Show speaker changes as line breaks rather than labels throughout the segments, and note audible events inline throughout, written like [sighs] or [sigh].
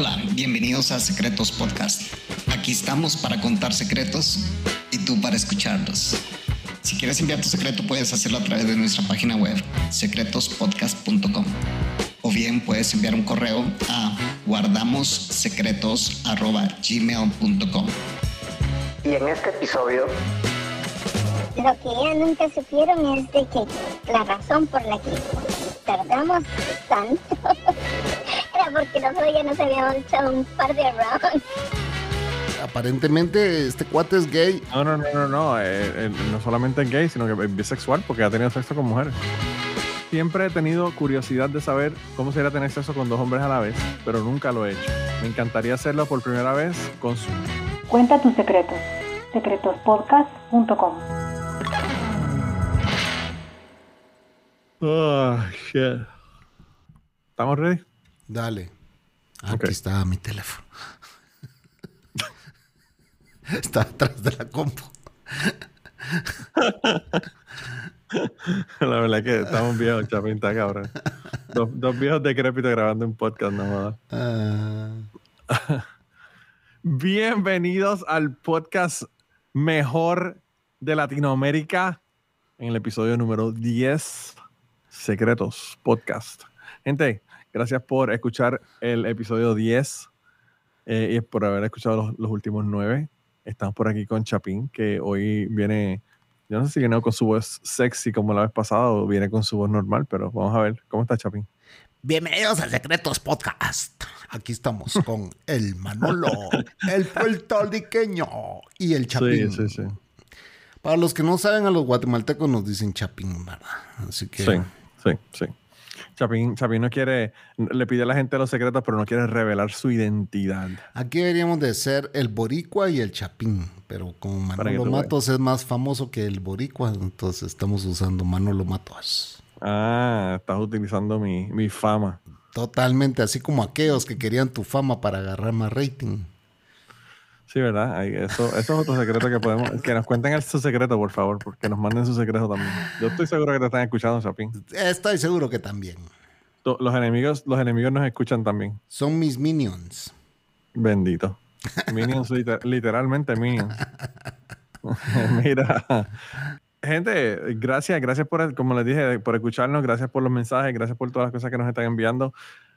Hola, bienvenidos a Secretos Podcast. Aquí estamos para contar secretos y tú para escucharlos. Si quieres enviar tu secreto puedes hacerlo a través de nuestra página web secretospodcast.com o bien puedes enviar un correo a guardamossecretos.gmail.com
Y en este episodio
Lo que ya nunca supieron es de que la razón por la que tardamos tanto porque nosotros ya nos habíamos echado un par de rounds.
Aparentemente este cuate es gay.
No, no, no, no, no. eh, eh, no solamente es gay, sino que es bisexual porque ha tenido sexo con mujeres. Siempre he tenido curiosidad de saber cómo sería tener sexo con dos hombres a la vez, pero nunca lo he hecho. Me encantaría hacerlo por primera vez con su.
Cuenta tus secretos. secretospodcast.com.
Oh, shit. ¿Estamos ready?
Dale. Aquí
Ok.
está mi teléfono. [laughs] está atrás de la compu. [laughs]
La verdad es que estamos viejos, Chapín, está cabrón. Dos, dos viejos decrépitos grabando un podcast, no.
Ah, [laughs]
Bienvenidos al podcast mejor de Latinoamérica en el episodio número 10, Secretos Podcast. Gente, gracias por escuchar el episodio 10 eh, y por haber escuchado los, los últimos 9. Estamos por aquí con Chapín, que hoy viene, yo no sé si viene con su voz sexy como la vez pasada o viene con su voz normal, pero vamos a ver. ¿Cómo está Chapín?
Bienvenidos a Secretos Podcast. Aquí estamos con el Manolo, el puertorriqueño y el Chapín.
Sí, sí, sí.
Para los que no saben, a los guatemaltecos nos dicen Chapín, ¿verdad? Así que
Sí, sí, sí. Chapín, Chapín no quiere, le pide a la gente los secretos, pero no quiere revelar su identidad.
aquí deberíamos de ser el boricua y el Chapín. Pero como Manolo
veas.
Matos es más famoso que el boricua, entonces estamos usando Manolo Matos.
Ah, estás utilizando mi, mi fama.
Totalmente, así como aquellos que querían tu fama para agarrar más rating.
Sí, ¿verdad? Ahí, eso, eso es otro secreto que podemos... Que nos cuenten el, su secreto, por favor, porque nos manden su secreto también. Yo estoy seguro que te están escuchando, Chapín.
Estoy seguro que también.
Los enemigos, los enemigos nos escuchan también.
Son mis minions.
Bendito. Minions, [laughs] liter- literalmente Minions. [laughs] Mira. Gente, gracias, gracias por, como les dije, por escucharnos, gracias por los mensajes, gracias por todas las cosas que nos están enviando.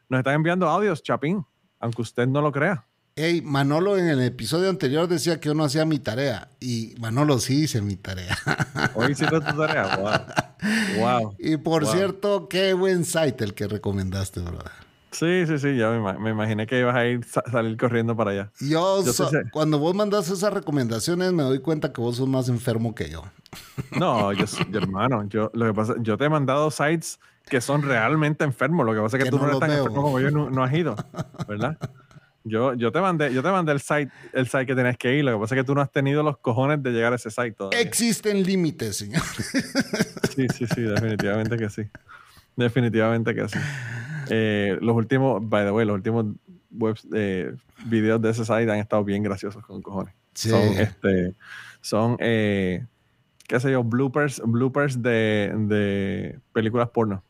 Nos están enviando audios, Chapín, aunque usted no lo crea.
Hey, Manolo en el episodio anterior decía que yo no hacía mi tarea. Y Manolo sí hice mi tarea. [laughs]
Hoy hiciste tu tarea. Wow. Wow.
y por
Wow.
cierto, qué buen site el que recomendaste, brother.
Sí, sí, sí, ya me, me imaginé que ibas a ir sa- salir corriendo para allá.
Yo,
Yo
so- cuando vos mandas esas recomendaciones, me doy cuenta que vos sos más enfermo que yo. [laughs]
No, yo, yo, hermano, yo, lo que pasa, yo te he mandado sites que son realmente enfermos. Lo que pasa es que,
Que
tú
no
no eres tan
veo.
enfermo como yo, no, no has ido, ¿verdad? [laughs] Yo, yo te mandé, yo te mandé el site, el site que tenías que ir. Lo que pasa es que tú no has tenido los cojones de llegar a ese site todavía.
Existen límites, señor.
Sí, sí, sí, definitivamente que sí. Definitivamente que sí. Eh, los últimos, by the way, los últimos webs, eh, videos de ese site han estado bien graciosos con cojones.
Sí.
Son, este, son eh, qué sé yo, bloopers, bloopers de, de películas porno.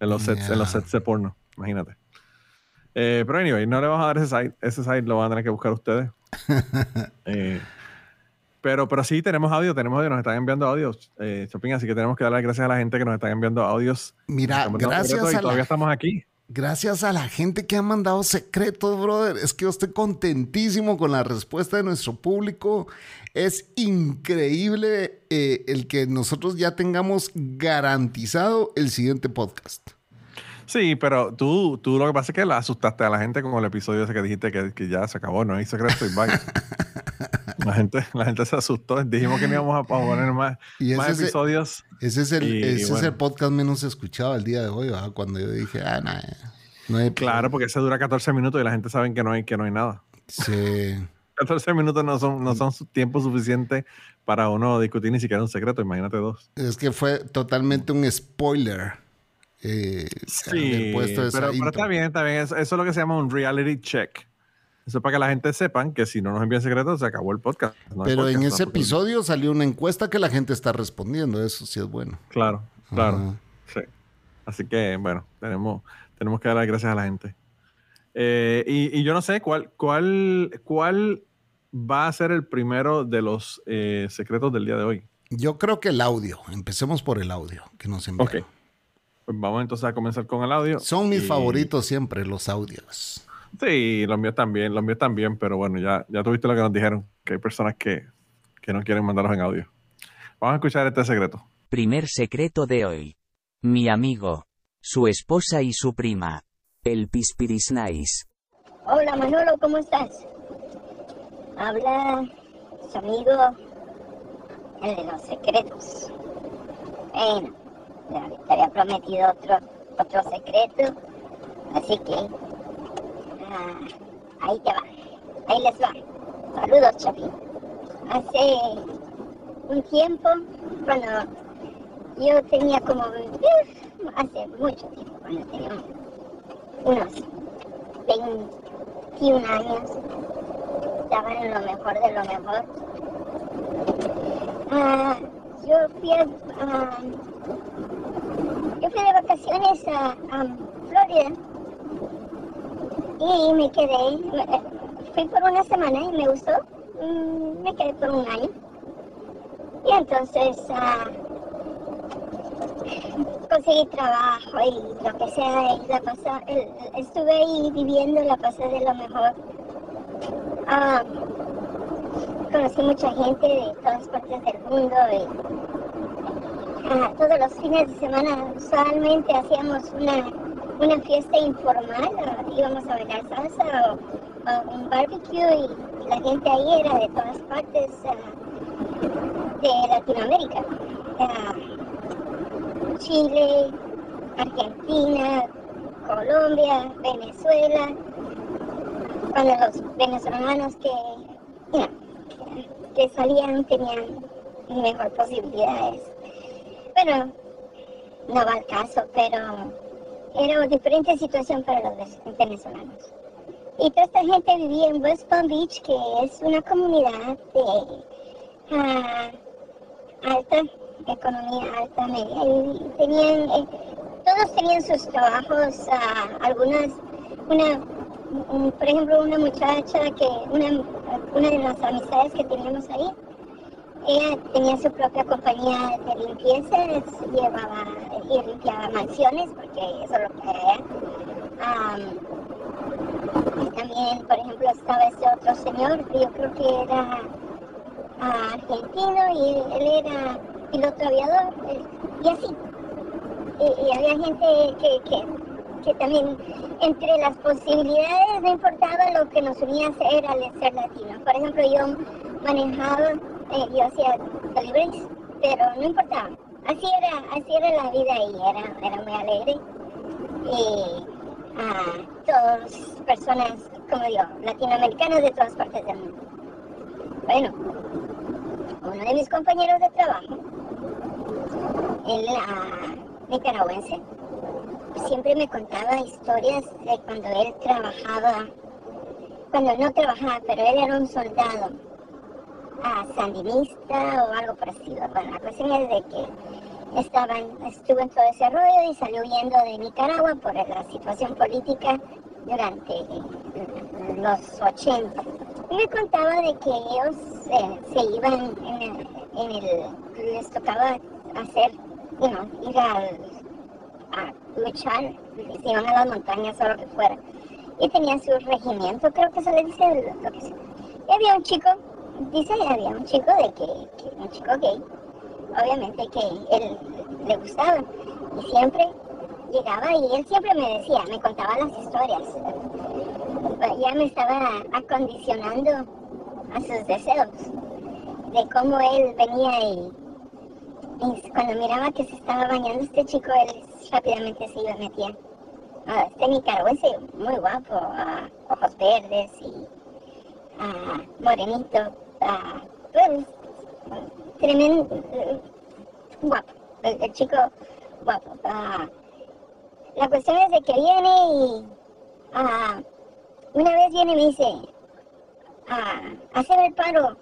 En los sets, en los sets de porno, imagínate. Eh, pero anyway, no le vamos a dar ese site. Ese site lo van a tener que buscar ustedes. [laughs] Eh, pero, pero sí, tenemos audio, tenemos audio, nos están enviando audios, eh, Chopin, así que tenemos que darle las gracias a la gente que nos están enviando audios.
Mira, gracias
secretos y
a,
todavía
la,
estamos aquí.
gracias a la gente que ha mandado secretos, brother. Es que yo estoy contentísimo con la respuesta de nuestro público. Es increíble eh, el que nosotros ya tengamos garantizado el siguiente podcast.
Sí, pero tú, tú lo que pasa es que la asustaste a la gente con el episodio ese que dijiste que, que ya se acabó, no hay secreto y bye. [laughs] la, gente, la gente se asustó. Dijimos que no íbamos a poner más,
Y
más
ese es
episodios.
Ese es el,
Y,
ese es
bueno.
el podcast menos escuchado el día de hoy, ¿verdad? Cuando yo dije, ah, no, no hay
Claro, porque ese dura 14 minutos y la gente sabe que no hay, que no hay nada.
Sí. [laughs]
14 minutos no son, no son tiempo suficiente para uno discutir ni siquiera un secreto, imagínate dos.
Es que fue totalmente un spoiler. Eh, haber puesto esa
pero, pero está bien, está bien. Eso, eso es lo que se llama un reality check. Eso es para que la gente sepan que si no nos envían secretos, se acabó el podcast. No
Pero en
podcast
ese
tampoco.
episodio salió una encuesta que la gente está respondiendo. Eso sí es bueno.
Claro, claro. Sí. Así que, bueno, tenemos, tenemos que dar las gracias a la gente. Eh, y, y yo no sé cuál, cuál, cuál va a ser el primero de los eh, secretos del día de hoy.
Yo creo que el audio. Empecemos por el audio que nos enviaron.
Ok. Pues vamos entonces a comenzar con el audio.
Son mis
Y-
favoritos siempre, los audios.
Sí, los míos también, los míos también, pero bueno, ya, ya tuviste lo que nos dijeron, que hay personas que, que no quieren mandarlos en audio. Vamos a escuchar este secreto.
Primer secreto de hoy. Mi amigo. Su esposa y su prima. El Pispiris Nice.
Hola Manolo, ¿cómo estás? Habla su amigo, el de los secretos. Bueno, te había prometido otro, otro secreto, así que ah, ahí te va, ahí les va. Saludos, Chapín. Hace un tiempo, cuando yo tenía como, hace mucho tiempo, cuando tenía unos 21 años, estaban en lo mejor de lo mejor. Ah, yo fui a, ah, fui de vacaciones a, Florida y me quedé, me- fui por una semana y me gustó, Mm, me quedé por un año. Y entonces ah, [laughs] conseguí trabajo y lo que sea, la pasa, estuve ahí viviendo, la pasé de lo mejor. Ah, conocí mucha gente de todas partes del mundo y ah, todos los fines de semana usualmente hacíamos una, una fiesta informal, ah, íbamos a bailar salsa o, un barbecue y la gente ahí era de todas partes ah, de Latinoamérica. Ah, Chile, Argentina, Colombia, Venezuela, cuando los venezolanos que, que salían tenían mejor posibilidades. Pero no va al caso, pero era una diferente situación para los ve- venezolanos. Y toda esta gente vivía en West Palm Beach, que es una comunidad de ah, alta, economía alta, media, y tenían, eh, todos tenían sus trabajos, ah, algunas, una, un- por ejemplo, una muchacha que, una, una de las amistades que teníamos ahí, ella tenía su propia compañía de limpieza, llevaba y limpiaba mansiones, porque eso es lo que era. Y también, por ejemplo, estaba este otro señor, que yo creo que era ah, argentino y él era piloto aviador, eh, y así. Y, había gente que, que, también, entre las posibilidades, no importaba lo que nos unía a ser, al ser latino. Por ejemplo, yo manejaba, yo hacía deliveries, pero no importaba. Así era, así era la vida ahí, era, era muy alegre. Y ah, todas personas como yo, latinoamericanos de todas partes del mundo. Bueno, uno de mis compañeros de trabajo, él nicaragüense, siempre me contaba historias de cuando él trabajaba, cuando no trabajaba, pero él era un soldado ah, sandinista o algo parecido. Bueno, la cuestión es de que estaban, estuvo en todo ese rollo y salió huyendo de Nicaragua por la situación política durante eh, los 80. Y me contaba de que ellos eh, se iban en el, en el- les tocaba hacer, you ir al- a luchar, se iban a las montañas o lo que fuera. Y tenían su regimiento, creo que se le dice lo que sea. Y había un chico, dice, había un chico de que, que- un chico gay, obviamente que él le gustaba. Y siempre llegaba y él siempre me decía, me contaba las historias. Ya me estaba acondicionando a sus deseos, de cómo él venía y, y cuando miraba que se estaba bañando este chico, él rápidamente se iba a meter. Ah, este nicaragüense, muy guapo, ojos verdes y morenito, ah, pues, tremendo, eh, guapo, el, chico guapo. ah. la cuestión es de que viene y ah, una vez viene y me dice, ah, hacer el paro,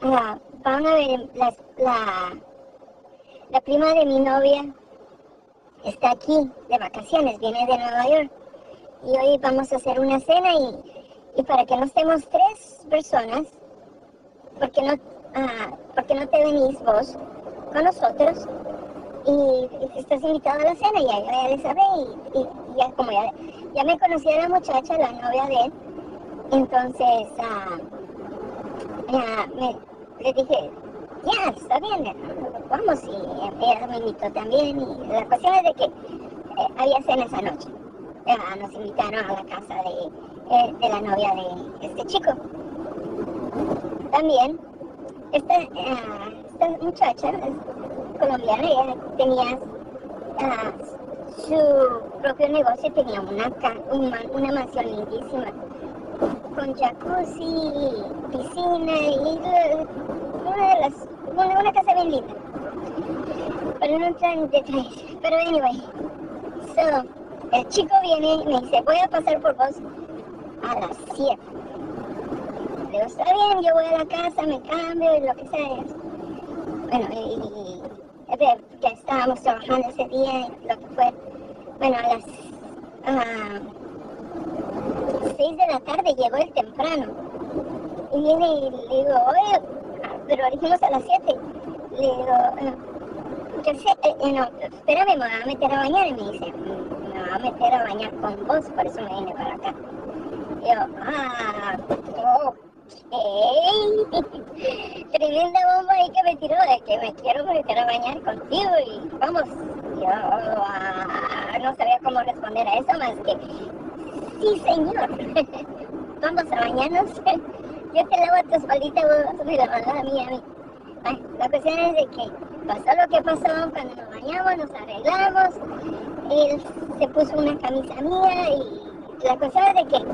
van a ver, la, la, la prima de mi novia está aquí de vacaciones, viene de Nueva York y hoy vamos a hacer una cena y, y para que no estemos tres personas, ¿por qué no, ah, ¿por qué no te venís vos con nosotros? Y, y estás invitado a la cena, ya, yo ya le sabé y, y ya como ya, ya me conocía la muchacha, la novia de él, entonces ah, ya me, le dije, ya, está bien, vamos, y ella me invitó también, y la cuestión es de que eh, había cena esa noche. Ya nos invitaron a la casa de, eh, de la novia de este chico. También, esta, ah, esta muchacha colombiana, tenía ah, su propio negocio, tenía una, una, mansión lindísima, con jacuzzi, piscina y eh, una de las, una, una casa bien linda. Pero no entrar en detalles. Pero anyway, so, el chico viene y me dice, voy a pasar por vos a las 7. Digo, está bien, yo voy a la casa, me cambio y lo que sea. Bueno, y, y estábamos trabajando ese día, y lo que fue. Bueno, a las ah, 6 de la tarde llegó él temprano. Y viene y le digo, oye, pero dijimos a las 7. Le digo, "Ah, yo sé, eh, eh, no, espérame, me voy a meter a bañar. Y me dice, "Mm, me voy a meter a bañar con vos, por eso me vine para acá. Yo, ah, ok. [laughs] Tremenda bomba ahí que me tiró de que me quiero meter a bañar contigo y vamos. Yo ah, no sabía cómo responder a eso más que, sí señor, [laughs] vamos a bañarnos. [laughs] Yo te lavo tu espaldita, vos me lavas a mí, a mí. Bueno, la cuestión es de que pasó lo que pasó cuando nos bañamos, nos arreglamos, él se puso una camisa mía y la cuestión es de que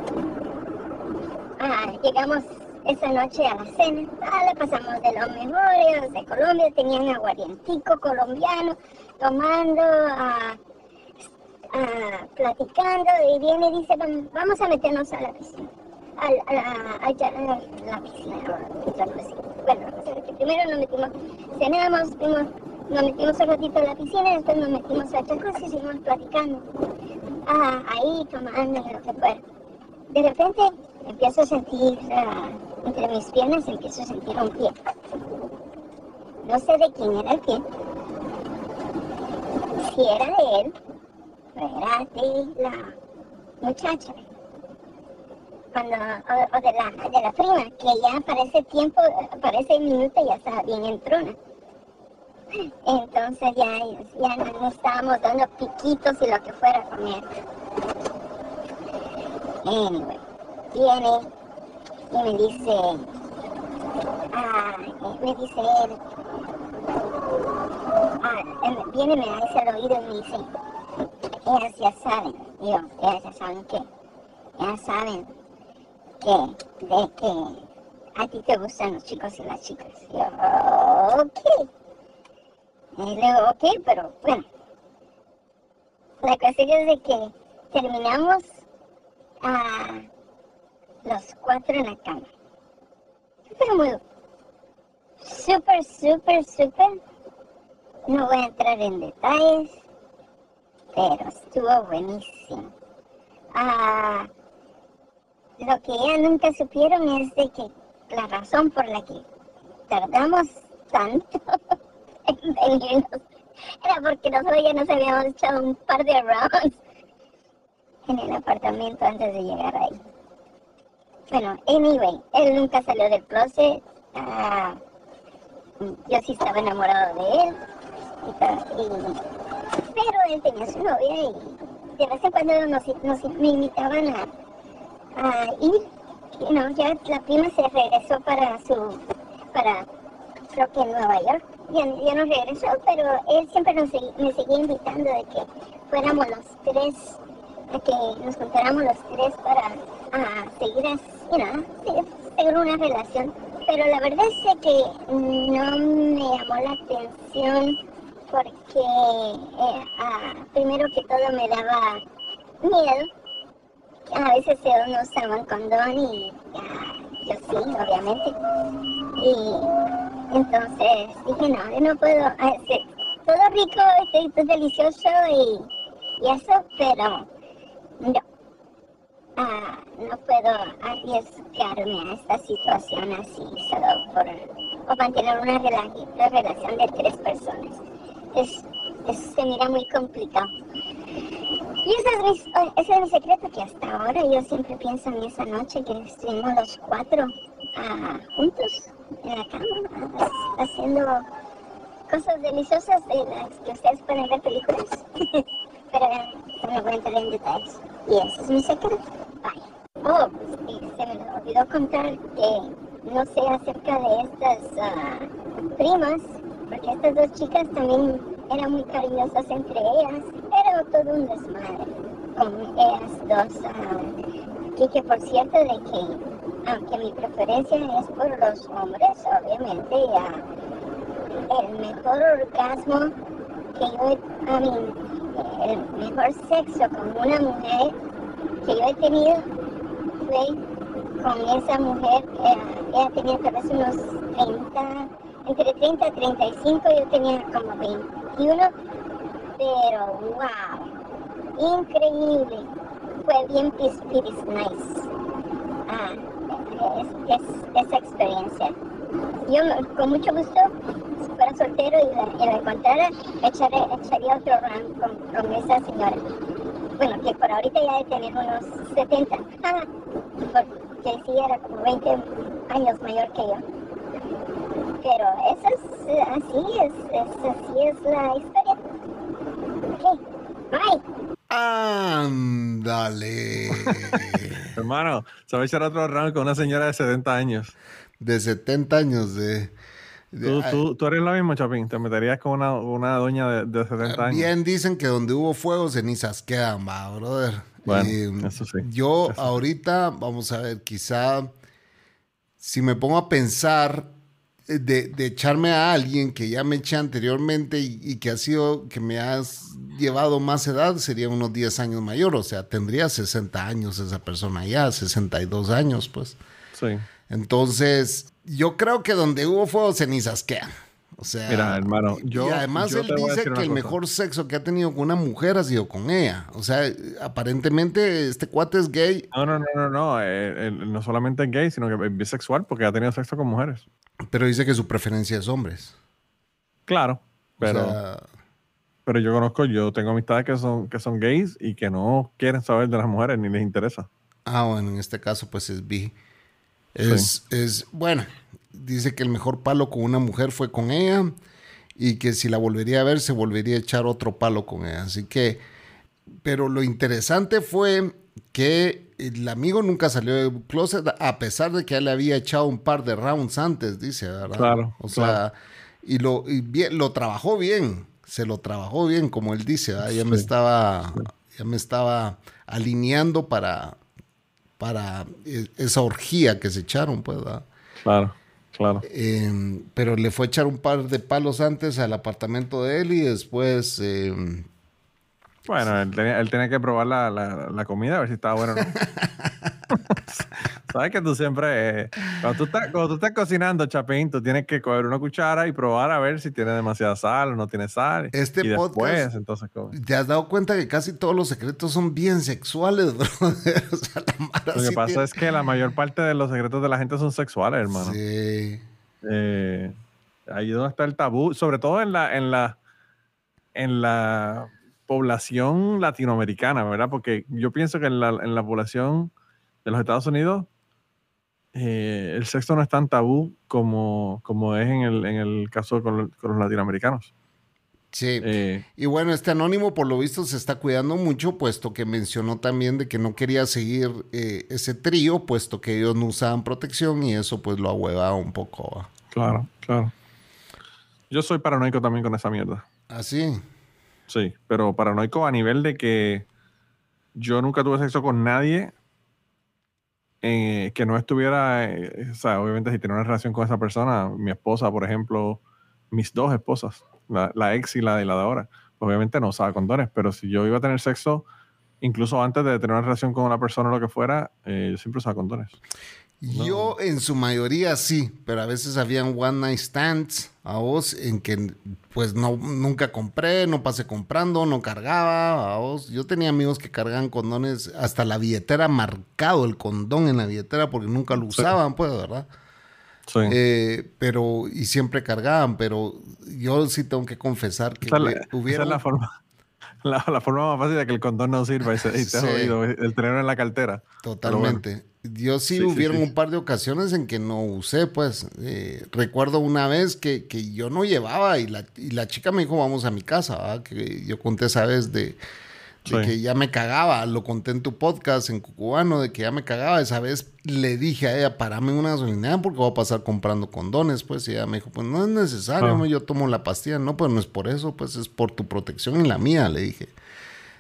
ah, llegamos esa noche a la cena, ah, la pasamos de los mejores de Colombia, tenían aguardientico colombiano, tomando, ah, ah, platicando y viene y dice, "Vam- vamos a meternos a la piscina. Al, a, la, a a la piscina. Bueno, primero nos metimos, cenamos, nos metimos un ratito a la piscina, después nos metimos a jacuzzi y seguimos platicando. Ah, ahí tomando lo que fuera. De repente empiezo a sentir ah, entre mis piernas, empiezo a sentir un pie. No sé de quién era el pie. Si era de él, era de la muchacha. Cuando, o, de, la, de la prima, que ya para ese tiempo, para ese minuto ya estaba bien entrona. Entonces ya, ya no, no estábamos dando piquitos y lo que fuera con él. Anyway, viene y me dice, ah, eh, me dice él, ah, viene me dice al oído y me dice, ellas ya saben, yo, ellas ya saben qué, ellas saben que, de que a ti te gustan los chicos y las chicas. Y yo, ok. Y le digo, ok, pero bueno. La cuestión es de que terminamos a los cuatro en la cama. Pero muy súper, súper, súper. No voy a entrar en detalles, pero estuvo buenísimo. Ah, lo que ya nunca supieron es de que la razón por la que tardamos tanto [laughs] en venirnos era porque nosotros ya nos habíamos echado un par de rounds en el apartamento antes de llegar ahí. Bueno, anyway, él nunca salió del closet. ah, yo sí estaba enamorado de él. y pero él tenía su novia y de vez en cuando nos, me invitaban a, ir. You know, ya la prima se regresó para su, para, creo que Nueva York. Ya, ya no regresó, pero él siempre nos, me seguía invitando de que fuéramos los tres, que nos juntáramos los tres para ah, seguir, as- you know, seguir, una relación. Pero la verdad es que no me llamó la atención porque eh, ah, primero que todo me daba miedo a veces ellos no usaban condón y ah, yo sí, obviamente. Y entonces dije, no, yo no puedo hacer todo rico, este, todo delicioso y, y eso, pero no. ah, no puedo arriesgarme a esta situación así solo por o mantener una, rela- una relación de tres personas. Es, es- se mira muy complicado. Y ese es, mi, ese es mi secreto, que hasta ahora yo siempre pienso en esa noche que estuvimos los cuatro ah, juntos en la cama, haciendo cosas deliciosas de las que ustedes pueden ver películas. [laughs] Pero eh, no me voy a entrar en detalles. Y ese es mi secreto. Bye. Oh, pues, se me olvidó contar que no sé acerca de estas ah, primas, porque estas dos chicas también eran muy cariñosas entre ellas. Era todo un desmadre con ellas dos. ah, y que por cierto de que, aunque mi preferencia es por los hombres, obviamente, ya el mejor orgasmo que yo he, I mean, el mejor sexo con una mujer que yo he tenido fue con esa mujer, ella tenía tal vez unos 30, entre 30 y 35, yo tenía como 21, pero wow, increíble, fue bien pis nice. Ah, es, es- esa experiencia. Yo con mucho gusto, si fuera soltero y la, la encontrara, echaré, echaría otro round con, con esa señora. Bueno, que por ahorita ya de tener unos 70, ah, porque sí era como 20 años mayor que yo. Pero eso es así, es, es- así es la historia. Ok, bye.
Ándale. [laughs]
Hermano, se va a echar otro round con una señora de 70 años.
de 70 años de... de-
Tú, tú, tú eres la misma, Chapín. Te meterías con una, una doña de, de 70 años.
Bien dicen que donde hubo fuego, cenizas quedan, va, brother.
Bueno,
Y,
eso sí.
Yo
Eso.
ahorita, vamos a ver, quizá si me pongo a pensar eh, de, de echarme a alguien que ya me eché anteriormente y, y que ha sido, que me has llevado más edad, sería unos 10 años mayor. O sea, tendría 60 años esa persona ya, 62 años, pues.
Sí.
Entonces, yo creo que donde hubo fuego, cenizas quedan. O sea,
Mira, hermano,
y-
yo-
y además
yo
él dice que el
cosa.
mejor sexo que ha tenido con una mujer ha sido con ella. O sea, aparentemente este cuate es gay,
No, no, no, no, no. eh, él no solamente es gay, sino que es bisexual porque ha tenido sexo con mujeres.
Pero dice que su preferencia es hombres.
Claro. Pero,
o sea,
pero yo conozco, yo tengo amistades que son, que son gays y que no quieren saber de las mujeres ni les interesa.
ah, bueno, en este caso pues es bi. Es, es, bueno, dice que el mejor palo con una mujer fue con ella y que si la volvería a ver se volvería a echar otro palo con ella. Así que, pero lo interesante fue que el amigo nunca salió del closet a pesar de que él le había echado un par de rounds antes, dice, ¿verdad?
Claro,
O sea, y lo, y bien, lo trabajó bien, se lo trabajó bien, como él dice, ¿verdad? ya me estaba, ya me estaba alineando para, para e- esa orgía que se echaron, pues, ¿verdad?
Claro, claro.
Eh, pero le fue a echar un par de palos antes al apartamento de él y después... eh,
Bueno, él tenía, él tenía que probar la, la, la comida a ver si estaba bueno o no. [laughs] Sabes que tú siempre, eh, cuando, tú estás, cuando tú estás cocinando, Chapín, tú tienes que coger una cuchara y probar a ver si tiene demasiada sal o no tiene sal.
Este
y después,
podcast-
entonces,
¿Te has dado cuenta que casi todos los secretos son bien sexuales, [laughs] brother? O sea, la
Lo que
sí
pasa
tiene-
es que la mayor parte de los secretos de la gente son sexuales, hermano.
Sí.
Eh, ahí es donde está el tabú, sobre todo en la, en la, en la población latinoamericana, ¿verdad? Porque yo pienso que en la, en la población de los Estados Unidos eh, el sexo no es tan tabú como, como es en el, en el caso con, con los latinoamericanos.
Sí.
Eh,
Y bueno, este anónimo por lo visto se está cuidando mucho, puesto que mencionó también de que no quería seguir eh, ese trío, puesto que ellos no usaban protección y eso pues lo ahuevaba un poco.
claro, claro. Yo soy paranoico también con esa mierda.
Así.
Sí, pero paranoico a nivel de que yo nunca tuve sexo con nadie eh, que no estuviera, eh, o sea, obviamente si tenía una relación con esa persona, mi esposa, por ejemplo, mis dos esposas, la, ex y la de la de ahora, obviamente no usaba condones, pero si yo iba a tener sexo, incluso antes de tener una relación con una persona o lo que fuera, eh, yo siempre usaba condones.
Yo en su mayoría sí, pero a veces habían one night stands a vos en que pues no nunca compré, no pasé comprando, no cargaba a vos. Yo tenía amigos que cargaban condones hasta la billetera marcado el condón en la billetera porque nunca lo usaban, pues, ¿verdad?
Sí.
Eh, pero y siempre cargaban, pero yo sí tengo que confesar que
esa, es la-
hubie-
esa
hubieron
es la forma, la, la forma más fácil de que el condón no sirva y, se, y te has
Sí.
jodido, el tenerlo en la cartera.
Totalmente. Yo sí,
Sí, sí,
hubieron
sí.
un par de ocasiones en que no usé, pues. Eh, recuerdo una vez que, que yo no llevaba y la, y la chica me dijo, vamos a mi casa, ¿verdad? que yo conté esa vez de, de
Sí.
que ya me cagaba, lo conté en tu podcast en Cucubano, de que ya me cagaba. Esa vez le dije a ella, parame una gasolinera porque voy a pasar comprando condones, pues. Y ella me dijo, pues no es necesario,
Ah.
yo tomo la pastilla. No, pues no es por eso, pues es por tu protección y la mía, le dije.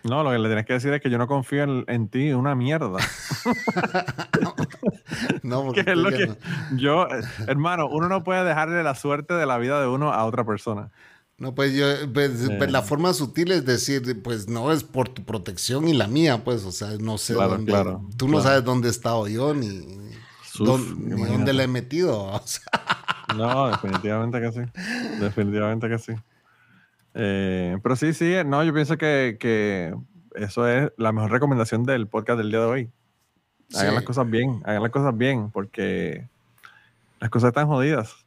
No, lo que le tienes que decir es que yo no confío en, en ti, una mierda. [laughs]
No, [laughs]
que
porque
es lo que
no-
yo, hermano, uno no puede dejarle la suerte de la vida de uno a otra persona.
No, pues yo, pues, pues, la forma sutil es decir, pues no es por tu protección y la mía, pues, o sea, no sé
Claro,
dónde,
claro,
tú no sabes dónde he estado yo, ni, dónde, ni dónde la he metido, [laughs] o sea,
No, definitivamente que sí. Definitivamente que sí. Eh, pero sí, sí, no, yo pienso que, que eso es la mejor recomendación del podcast del día de hoy. Hagan
Sí.
las cosas bien, hagan las cosas bien, porque las cosas están jodidas.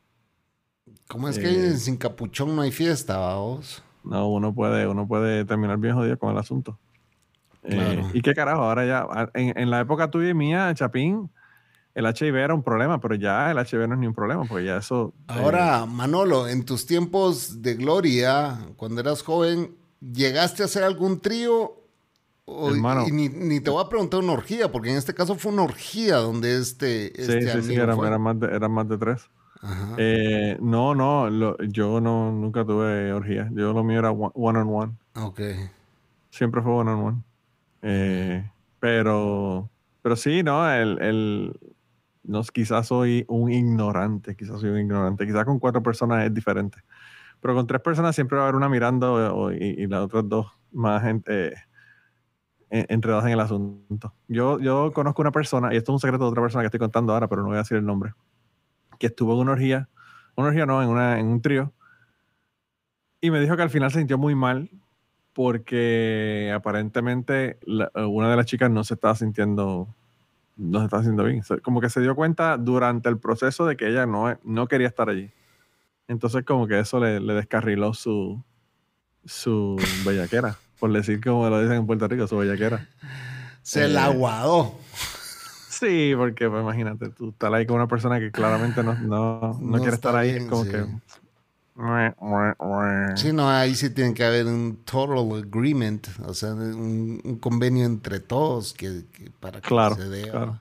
¿Cómo es
Eh.
que sin capuchón no hay fiesta, vamos?
No, uno puede, uno puede terminar bien jodido con el asunto. Eh,
Claro.
y qué carajo, ahora ya, en, en la época tuya y mía, Chapín, el HIV era un problema, pero ya el HIV no es ni un problema, porque ya eso... eh,
Ahora, Manolo, en tus tiempos de gloria, cuando eras joven, ¿llegaste a hacer algún trío? O-
Hermano.
y ni, ni te voy a preguntar una orgía, porque en este caso fue una orgía donde este,
sí,
este
sí, sí,
amigo
eran,
fue.
eran más de, eran más de tres.
Ajá.
Eh, no, no, lo- yo no, nunca tuve orgía. Yo lo mío era one one on one.
Ok.
Siempre fue one on one. Eh, pero, pero sí, no, el, el, no, quizás soy un ignorante, quizás soy un ignorante. Quizás con cuatro personas es diferente. Pero con tres personas siempre va a haber una mirando o- y, y las otras dos más gente, eh, enredadas en el asunto. Yo, yo conozco una persona, y esto es un secreto de otra persona que estoy contando ahora, pero no voy a decir el nombre, que estuvo en una orgía, una orgía no, en, una, en un trío, y me dijo que al final se sintió muy mal porque aparentemente la- una de las chicas no se estaba sintiendo no se estaba sintiendo bien. Como que se dio cuenta durante el proceso de que ella no, no quería estar allí. Entonces como que eso le, le descarriló su, su bellaquera, por decir como lo dicen en Puerto Rico, su bellaquera.
Se
Eh,
la aguadó.
Sí, porque pues, imagínate, tú estás ahí con una persona que claramente no, no, [sighs] no
No
quiere estar ahí,
bien,
como
sí.
que...
Sí, no, ahí sí tiene que haber un total agreement, o sea, un, un convenio entre todos que, que para que
Claro,
se dé.
claro.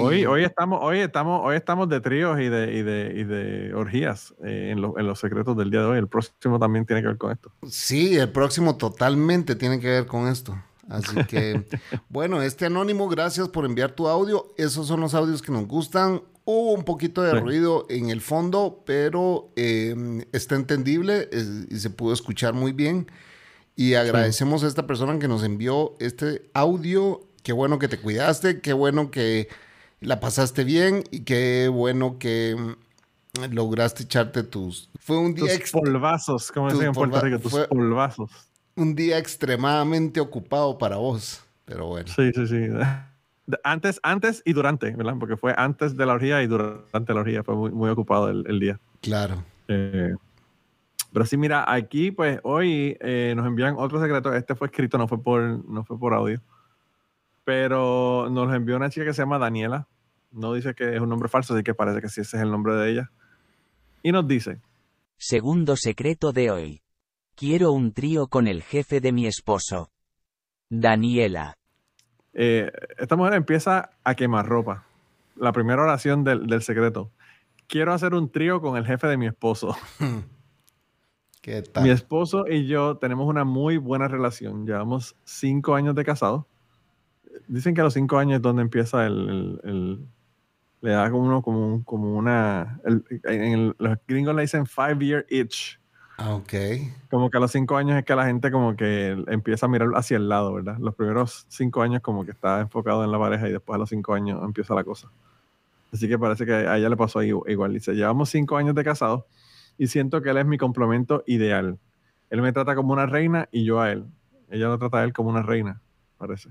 Hoy, hoy, estamos, hoy, estamos, hoy estamos de tríos y de, y de, y de orgías eh, en, lo- en los secretos del día de hoy. El próximo también tiene que ver con esto.
Sí, el próximo totalmente tiene que ver con esto. Así que, bueno, este anónimo, gracias por enviar tu audio. Esos son los audios que nos gustan. Hubo un poquito de ruido en el fondo, pero eh, está entendible y se pudo escuchar muy bien. Y agradecemos a esta persona que nos envió este audio. Qué bueno que te cuidaste, qué bueno que la pasaste bien y qué bueno que mm, lograste echarte tus... Fue un día
Tus polvazos, como dicen en Puerto
polva-
Rico, tus
fue-
polvazos.
Un día extremadamente ocupado para vos. Pero bueno,
Sí, sí, sí. Antes, antes y durante, ¿verdad? Porque fue antes de la orgía y durante la orgía. Fue muy, muy ocupado el, el día.
claro.
Eh, pero sí, mira, aquí pues hoy eh, nos envían otro secreto. Este fue escrito, no fue por, no fue por audio. Pero nos lo envió una chica que se llama Daniela. No dice que es un nombre falso, así que parece que sí ese es el nombre de ella. Y nos dice,
Segundo secreto de hoy. Quiero un trío con el jefe de mi esposo. Daniela.
eh, esta mujer empieza a quemar ropa. La primera oración del, del secreto. Quiero hacer un trío con el jefe de mi esposo. [laughs]
¿Qué
Mi
tal?
esposo y yo tenemos una muy buena relación. Llevamos cinco años de casado. Dicen que a los cinco años es donde empieza el... el- el- le da como, uno, como, un- como una... el- en el- los gringos le dicen five year itch.
Ah, Ok.
Como que a los cinco años es que la gente como que empieza a mirar hacia el lado, ¿verdad? Los primeros cinco años como que está enfocado en la pareja y después a los cinco años empieza la cosa. Así que parece que a ella le pasó igual. Dice, llevamos cinco años de casados y siento que él es mi complemento ideal. Él me trata como una reina y yo a él. Ella lo trata a él como una reina, parece.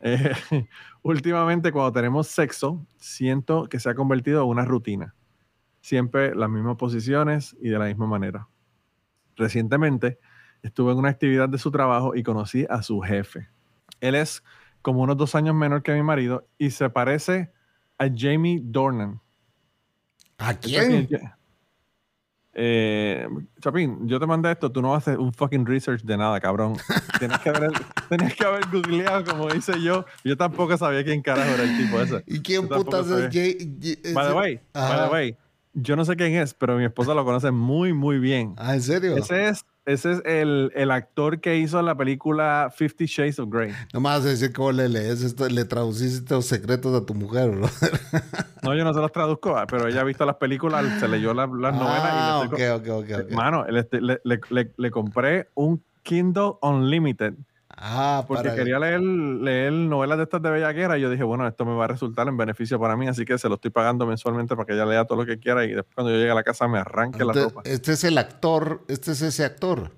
Eh, [laughs] últimamente, cuando tenemos sexo, siento que se ha convertido en una rutina. Siempre las mismas posiciones y de la misma manera. Recientemente estuve en una actividad de su trabajo y conocí a su jefe. Él es como unos dos años menor que mi marido y se parece a Jamie Dornan.
¿A quién?
Eh, Chapín, yo te mandé esto, tú no hacer un fucking research de nada, cabrón. [laughs] Tienes que haber, tenías que haber googleado como hice yo. Yo tampoco sabía quién carajo era el tipo ese.
¿Y quién putas es. Jay?
By the way, by the way, yo no sé quién es, pero mi esposa lo conoce muy, muy bien.
Ah, ¿en serio?
Ese es, ese es el, el actor que hizo la película Fifty Shades of Grey.
No me vas a decir cómo le lees esto, le traduciste estos secretos a tu mujer, bro. [laughs]
No, yo no se los traduzco, ah, pero ella ha visto las películas, se leyó la- las novelas
Ah,
y le,
ok,
estoy
ok, ok.
Mano, le, le- le- le- le compré un Kindle Unlimited
Ah,
porque
para...
quería leer, leer novelas de estas de bellaquera y yo dije, bueno, esto me va a resultar en beneficio para mí, así que se lo estoy pagando mensualmente para que ella lea todo lo que quiera y después cuando yo llegue a la casa me arranque la
Este,
ropa.
este es el actor, este es ese actor.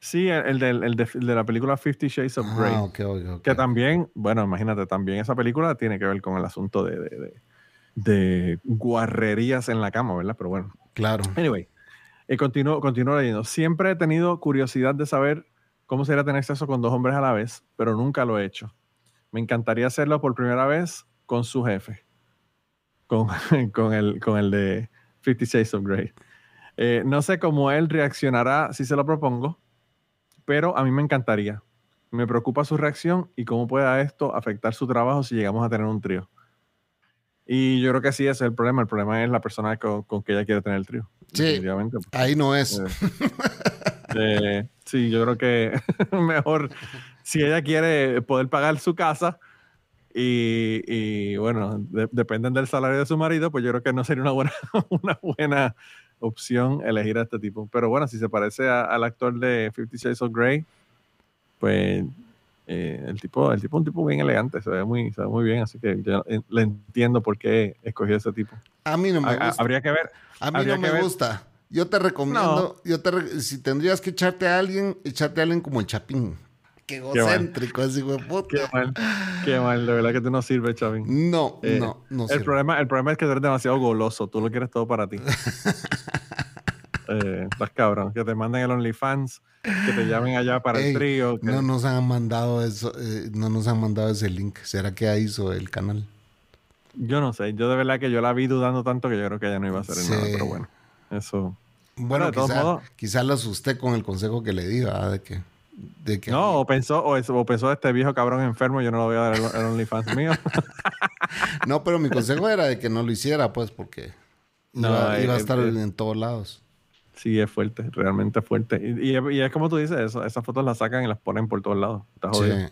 Sí, el, el de, el de la película Fifty Shades of Grey.
Ah, ok, ok, ok.
Que también, bueno, imagínate, también esa película tiene que ver con el asunto de, de, de- de guarrerías en la cama, ¿verdad? Pero bueno.
Claro.
Anyway, eh, continúo, continúo leyendo. Siempre he tenido curiosidad de saber cómo sería tener sexo con dos hombres a la vez, pero nunca lo he hecho. Me encantaría hacerlo por primera vez con su jefe, con, [laughs] con, el, con el de Fifty Shades of Grey. Eh, no sé cómo él reaccionará si se lo propongo, pero a mí me encantaría. Me preocupa su reacción y cómo pueda esto afectar su trabajo si llegamos a tener un trío. Y yo creo que sí, ese es el problema. El problema es la persona con, con que ella quiere tener el trío.
Sí.
Definitivamente.
Ahí no es.
Eh, [laughs] sí, yo creo que [laughs] mejor si ella quiere poder pagar su casa y, y, bueno, de- dependen del salario de su marido, pues yo creo que no sería una buena, [laughs] una buena opción elegir a este tipo. Pero bueno, si se parece a- al actor de Fifty Shades of Grey, pues eh, el tipo el tipo es un tipo bien elegante, se ve muy, se ve muy bien, así que yo eh, le entiendo por qué escogió ese tipo.
A mí no me gusta.
habría que ver.
A mí no me
ver.
gusta. Yo te recomiendo, yo te re- si tendrías que echarte a alguien, echarte a alguien como el Chapín. Qué egocéntrico ese de
Qué mal, qué mal, de verdad que tú no sirves, Chavín.
No,
Eh,
no, no
el,
sirve.
problema, el problema es que tú eres demasiado goloso. Tú lo quieres todo para ti. [laughs] eh, estás cabrón. Que te manden el OnlyFans, que te llamen allá para
Ey,
el trío. que-
No nos han mandado eso, eh, no nos han mandado ese link. ¿Será que ahí hizo el canal?
Yo no sé. Yo de verdad que yo la vi dudando tanto que yo creo que ella no iba a hacer
Sí.
nada. Pero bueno, eso.
Bueno,
de todos
quizá, lo asusté con el consejo que le di, ¿verdad? De que, de que
No, o pensó, o, es- o pensó este viejo cabrón enfermo, yo no le voy a dar el, el OnlyFans mío. [laughs]
No, pero mi consejo era de que no lo hiciera, pues, porque
No,
iba,
eh,
iba a
eh,
estar
eh.
en todos lados.
sí, es fuerte, realmente fuerte. Y, y- y es como tú dices, eso, esas fotos las sacan y las ponen por todos lados. Está
Sí.
jodido.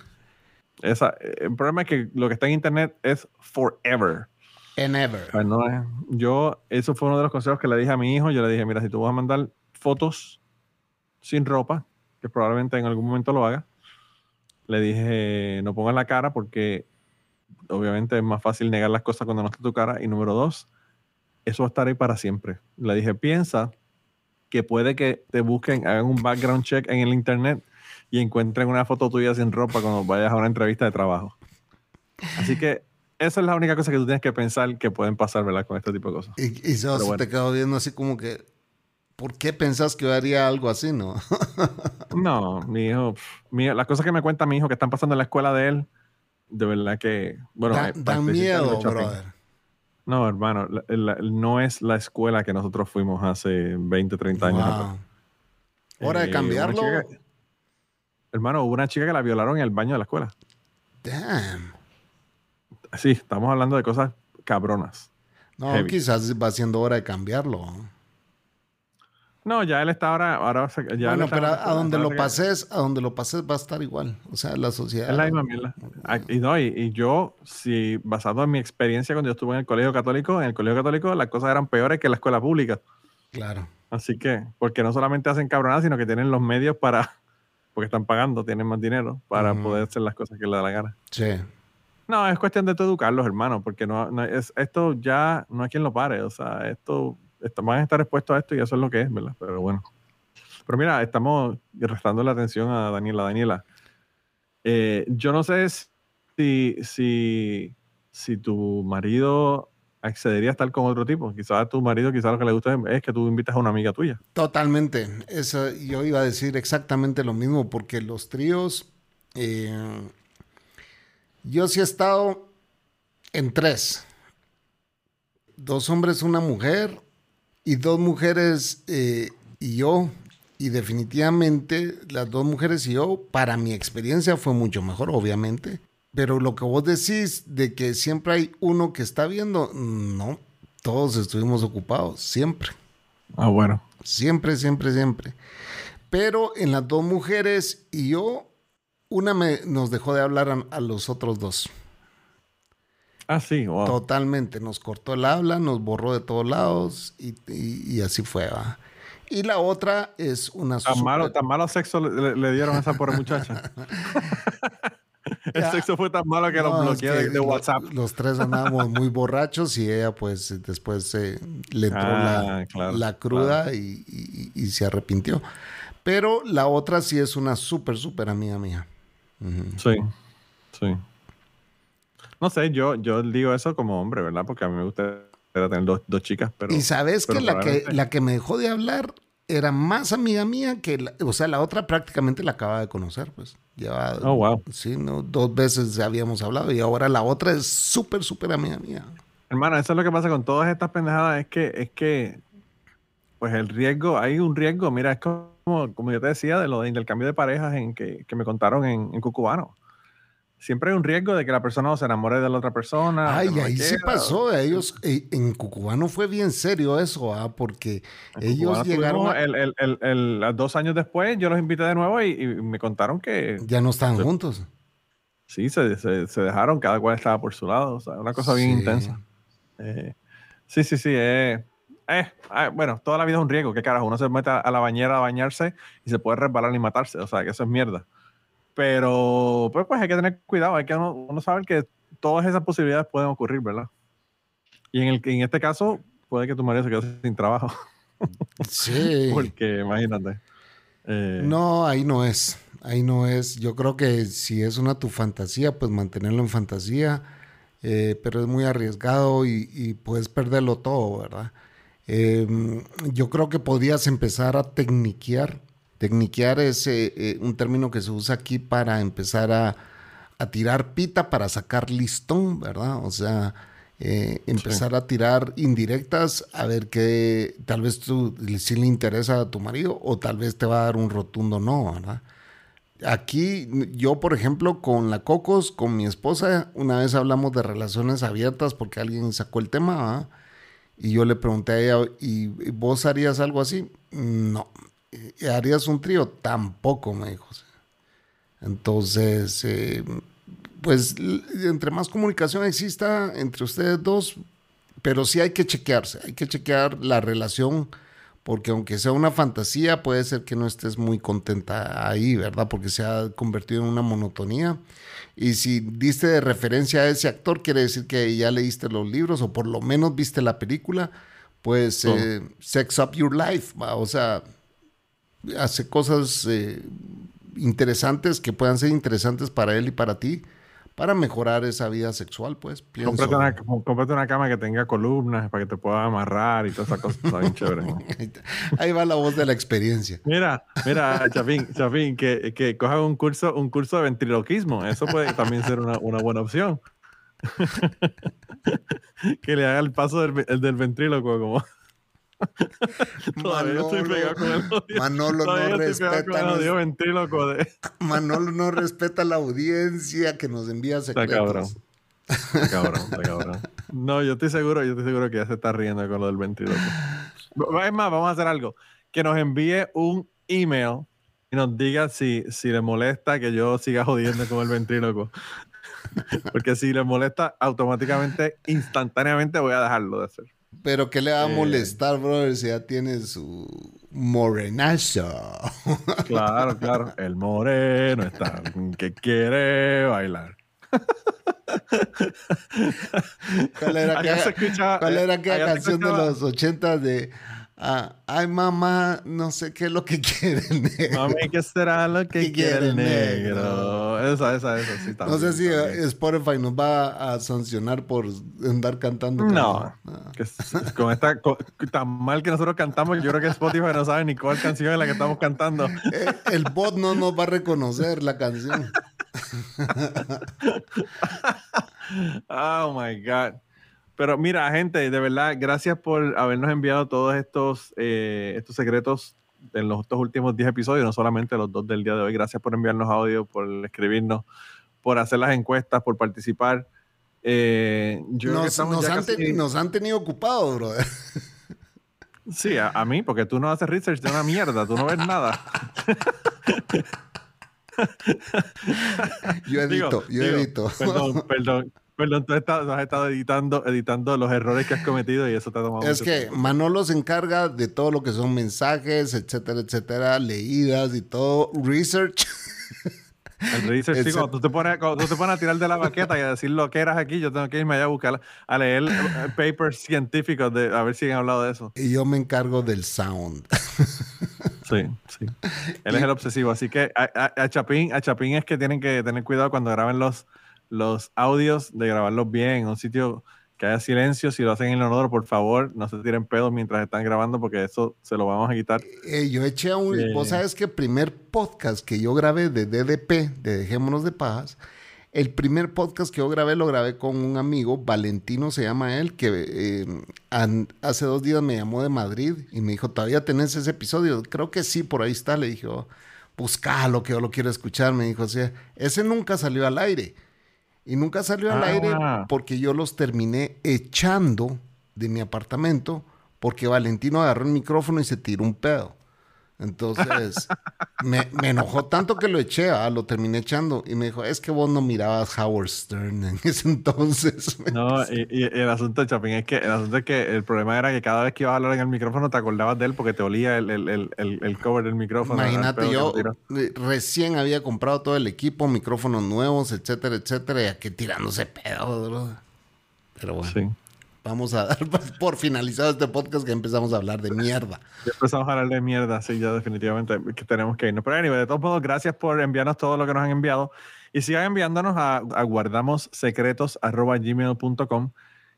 Esa, el problema es que lo que está en internet es forever.
And ever.
Es- yo, eso fue uno de los consejos que le dije a mi hijo. Yo le dije, mira, si tú vas a mandar fotos sin ropa, que probablemente en algún momento lo haga, le dije, no pongas la cara porque obviamente es más fácil negar las cosas cuando no está tu cara. Y número dos, eso va a estar ahí para siempre. Le dije, piensa que puede que te busquen, hagan un background check en el internet y encuentren una foto tuya sin ropa cuando vayas a una entrevista de trabajo. Así que esa es la única cosa que tú tienes que pensar que pueden pasar, ¿verdad? Con este tipo de cosas.
Y, y
bueno.
te quedó viendo así como que, ¿por qué pensás que yo haría algo así, no? [laughs]
No, mi hijo, mi- las cosas que me cuenta mi hijo que están pasando en la escuela de él, de verdad que, bueno,
Da-
eh,
dan miedo, brother.
No, hermano, la- la- no es la escuela que nosotros fuimos hace 20, 30 años. atrás.
Hora
Eh,
de cambiarlo.
chica que- hermano, hubo una chica que la violaron en el baño de la escuela.
Damn.
Sí, estamos hablando de cosas cabronas.
No,
Heavy.
quizás va siendo hora de cambiarlo.
No, ya él está ahora, ahora ya
bueno, pero a, donde lo pases, a donde lo pases va a estar igual. O sea, la sociedad.
Es la misma mierda. Y, no, y, y yo, si basado en mi experiencia cuando yo estuve en el colegio católico, en el colegio católico las cosas eran peores que en la escuela pública.
Claro.
Así que, porque no solamente hacen cabronadas, sino que tienen los medios para, [laughs] porque están pagando, tienen más dinero para poder hacer las cosas que les da la gana.
Sí.
No, es cuestión de tú educarlos, hermano, porque no, no es, esto ya no hay quien lo pare. O sea, esto, esto, van a estar expuestos a esto y eso es lo que es, ¿verdad? Pero bueno. Pero mira, estamos restando la atención a Daniela. Daniela, eh, yo no sé si, si, si tu marido accedería a estar con otro tipo. Quizás tu marido, quizás lo que le gusta es que tú invitas a una amiga tuya.
Totalmente. Eso, yo iba a decir exactamente lo mismo, porque los tríos, eh, yo sí he estado en tres. Dos hombres, una mujer, y dos mujeres eh, y yo. Y definitivamente las dos mujeres y yo, para mi experiencia fue mucho mejor, obviamente. Pero lo que vos decís de que siempre hay uno que está viendo, no, todos estuvimos ocupados, siempre.
Ah, bueno.
Siempre, siempre, siempre. Pero en las dos mujeres y yo, una me, nos dejó de hablar a, a los otros dos.
Ah, sí, wow.
Totalmente, nos cortó el habla, nos borró de todos lados y, y- y así fue. ¿va? Y la otra es una
Tan
super-
malo, tan malo sexo le, le dieron a esa pobre muchacha. [laughs] El
Ya.
sexo fue tan malo que lo
No, es
bloqueé de,
que
de
lo-
WhatsApp.
Los tres andábamos muy borrachos y ella pues después eh, le entró
Ah,
la,
claro,
la cruda y, y- y se arrepintió. Pero la otra sí es una súper, súper amiga mía.
Sí, sí. No sé, yo, yo digo eso como hombre, ¿verdad? Porque a mí me gusta tener dos, dos chicas, pero...
y sabes
pero
que la, que la que me dejó de hablar era más amiga mía que, la- o sea, la otra prácticamente la acaba de conocer, pues.
Oh, wow.
sí, ¿no? dos veces habíamos hablado y ahora la otra es súper, súper amiga mía.
Hermano, eso es lo que pasa con todas estas pendejadas, es que, es que, pues el riesgo, hay un riesgo, mira, es como, como yo te decía, de lo de intercambio de parejas en que, que me contaron en, en Cucubano. Siempre hay un riesgo de que la persona no se enamore de la otra persona.
Ay, ahí sí
quiera.
pasó. Ellos, eh, en Cucubano fue bien serio eso, ¿ah? porque
En
ellos
Cucubano
llegaron, a-
el- el- el- dos años después, yo los invité de nuevo y, y me contaron que
ya no estaban
Sí.
juntos.
sí, se, se- se dejaron, cada cual estaba por su lado. O sea, una cosa bien
Sí.
intensa. Eh, sí, sí, sí. eh, eh, ah, bueno, toda la vida es un riesgo. ¿Qué carajo? Uno se mete a la bañera a bañarse y se puede resbalar y matarse. O sea, que eso es mierda. Pero, pues, pues hay que tener cuidado. Hay que uno, uno saber que todas esas posibilidades pueden ocurrir, ¿verdad? Y en, el, en este caso, puede que tu marido se quede sin trabajo. [laughs]
Sí.
Porque, imagínate. eh,
No, ahí no es. Ahí no es. Yo creo que si es una tu fantasía, pues mantenerlo en fantasía. eh, pero es muy arriesgado y, y puedes perderlo todo, ¿verdad? Eh, yo creo que podrías empezar a tecniquear. Tecniquear es eh, eh, un término que se usa aquí para empezar a, a tirar pita para sacar listón, ¿verdad? O sea, eh, empezar a tirar indirectas a ver qué tal vez tú si le interesa a tu marido o tal vez te va a dar un rotundo no, ¿verdad? Aquí yo, por ejemplo, con la Cocos, con mi esposa, una vez hablamos de relaciones abiertas porque alguien sacó el tema, ¿verdad? Y yo le pregunté a ella, ¿y vos harías algo así? No. ¿Y ¿Harías un trío? Tampoco, me dijo. Entonces, eh, pues entre más comunicación exista entre ustedes dos, pero sí hay que chequearse, hay que chequear la relación, porque aunque sea una fantasía, puede ser que no estés muy contenta ahí, ¿verdad? Porque se ha convertido en una monotonía. Y si diste de referencia a ese actor, quiere decir que ya leíste los libros o por lo menos viste la película, pues eh, sex up your life, ¿va? o sea, hace cosas eh, interesantes que puedan ser interesantes para él y para ti, para mejorar esa vida sexual, pues. Pienso.
Cómprate una, una cama que tenga columnas para que te puedas amarrar y todas esas cosas. Está bien chévere. [laughs]
Ahí va la voz de la experiencia.
Mira, mira, Chapín, Chapín, que, que cojan un curso, un curso de ventriloquismo. Eso puede también ser una, una buena opción. [laughs] que le haga el paso del, el del ventríloco como... [laughs] Todavía estoy
Manolo,
pegado con el.
Manolo
Todavía
no respeta, nos-. Manolo no respeta la audiencia que nos envía
Está
secretos.
cabrón. Está cabrón, está cabrón. No, yo estoy seguro, yo estoy seguro que ya se está riendo con lo del ventríloco. Es más, vamos a hacer algo. Que nos envíe un email y nos diga si, si le molesta que yo siga jodiendo con el ventríloco. [laughs] Porque si le molesta, automáticamente, instantáneamente voy a dejarlo de hacer.
Pero ¿qué le va a
Eh.
molestar, brother, si ya tiene su morenazo?
Claro, [laughs] claro. El moreno está que quiere bailar.
¿Cuál era aquella, cuál era
eh,
aquella
allá se
canción de los ochentas de ah, Ay mamá, no sé qué es lo que [laughs] quiere el negro"?
Mami, ¿qué será lo que
¿Qué
quiere el
negro?
negro? Esa, esa, esa, sí.
No sé si
también.
eh, Spotify nos va a sancionar por andar cantando.
No,
canción. [laughs] Ah.
que con esta con- tan mal que nosotros cantamos, yo creo que Spotify no sabe ni cuál canción es la que estamos cantando.
Eh, el bot no nos va a reconocer la canción. [laughs]
Oh my God. Pero mira, gente, de verdad, gracias por habernos enviado todos estos, eh, estos secretos en los estos últimos 10 episodios, no solamente los dos del día de hoy. Gracias por enviarnos audio, por escribirnos, por hacer las encuestas, por participar. Eh, yo
Nos, nos han
casi-
te- nos han tenido ocupados, brother.
Sí, a, a mí, porque tú no haces research de una mierda, tú no ves nada. [laughs]
Yo edito,
Digo,
yo
digo,
edito.
Perdón, perdón. Perdón, tú has estado, has estado editando, editando los errores que has cometido y eso te ha tomado
Es
mucho
que
tiempo.
Manolo se encarga de todo lo que son mensajes, etcétera, etcétera, leídas y todo, research.
El research, sí, cuando tú te, pones, cuando tú te pones a tirar de la baqueta y a decir lo que eras aquí, yo tengo que irme allá a buscar, a leer eh, papers científicos de a ver si han hablado de eso.
Y yo me encargo del sound.
Sí, sí. Él es el obsesivo, así que a, a- a Chapín, a Chapín es que tienen que tener cuidado cuando graben los, los audios, de grabarlos bien en un sitio que haya silencio. Si lo hacen en el honor, por favor, no se tiren pedos mientras están grabando porque eso se lo vamos a quitar.
Eh, yo eché a un.
Eh.
Vos sabes que el primer podcast que yo grabé de DDP, de Dejémonos de Pajas, el primer podcast que yo grabé lo grabé con un amigo, Valentino se llama él, que eh, an- hace dos días me llamó de Madrid y me dijo, ¿todavía tenés ese episodio? Creo que sí, por ahí está. Le dije, oh, buscalo, que yo lo quiero escuchar. Me dijo, o sea, ese nunca salió al aire. Y nunca salió al
Ah.
aire porque yo los terminé echando de mi apartamento porque Valentino agarró el micrófono y se tiró un pedo. Entonces, me, me enojó tanto que lo eché, ah, lo terminé echando. Y me dijo, es que vos no mirabas Howard Stern en ese entonces. [laughs]
No, y, y el asunto de Chapín es que el asunto es que el problema era que cada vez que ibas a hablar en el micrófono te acordabas de él porque te olía el, el, el, el- cover del micrófono.
Imagínate, yo eh, recién había comprado todo el equipo, micrófonos nuevos, etcétera, etcétera, y aquí tirándose pedo, bro. Pero bueno,
Sí.
Vamos a dar [laughs] por finalizado este podcast que empezamos a hablar de mierda.
Empezamos a hablar de mierda, sí, ya definitivamente que tenemos que irnos. Pero anyway, de todos modos, gracias por enviarnos todo lo que nos han enviado. Y sigan enviándonos a, a guardamossecretos.gmail.com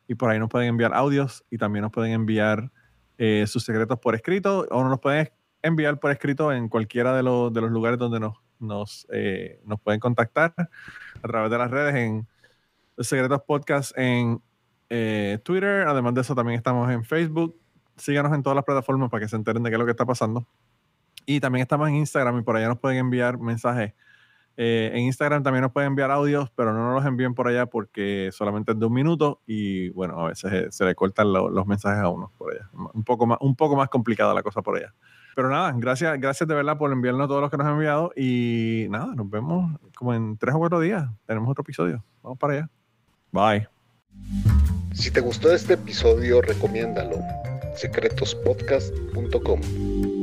y por ahí nos pueden enviar audios y también nos pueden enviar eh, sus secretos por escrito o nos los pueden enviar por escrito en cualquiera de los, de los lugares donde nos, nos, eh, nos pueden contactar a través de las redes en Secretos Podcast en eh, Twitter. Además de eso, también estamos en Facebook. Síganos en todas las plataformas para que se enteren de qué es lo que está pasando. Y también estamos en Instagram y por allá nos pueden enviar mensajes. Eh, en Instagram también nos pueden enviar audios, pero no nos los envíen por allá porque solamente es de un minuto y bueno, a veces eh, se le cortan lo- los mensajes a uno por allá. Un poco, más, un poco más complicada la cosa por allá. Pero nada, gracias, gracias de verdad por enviarnos todos los que nos han enviado y nada, nos vemos como en tres o cuatro días. Tenemos otro episodio. Vamos para allá. Bye.
Si te gustó este episodio, recomiéndalo. secretospodcast.com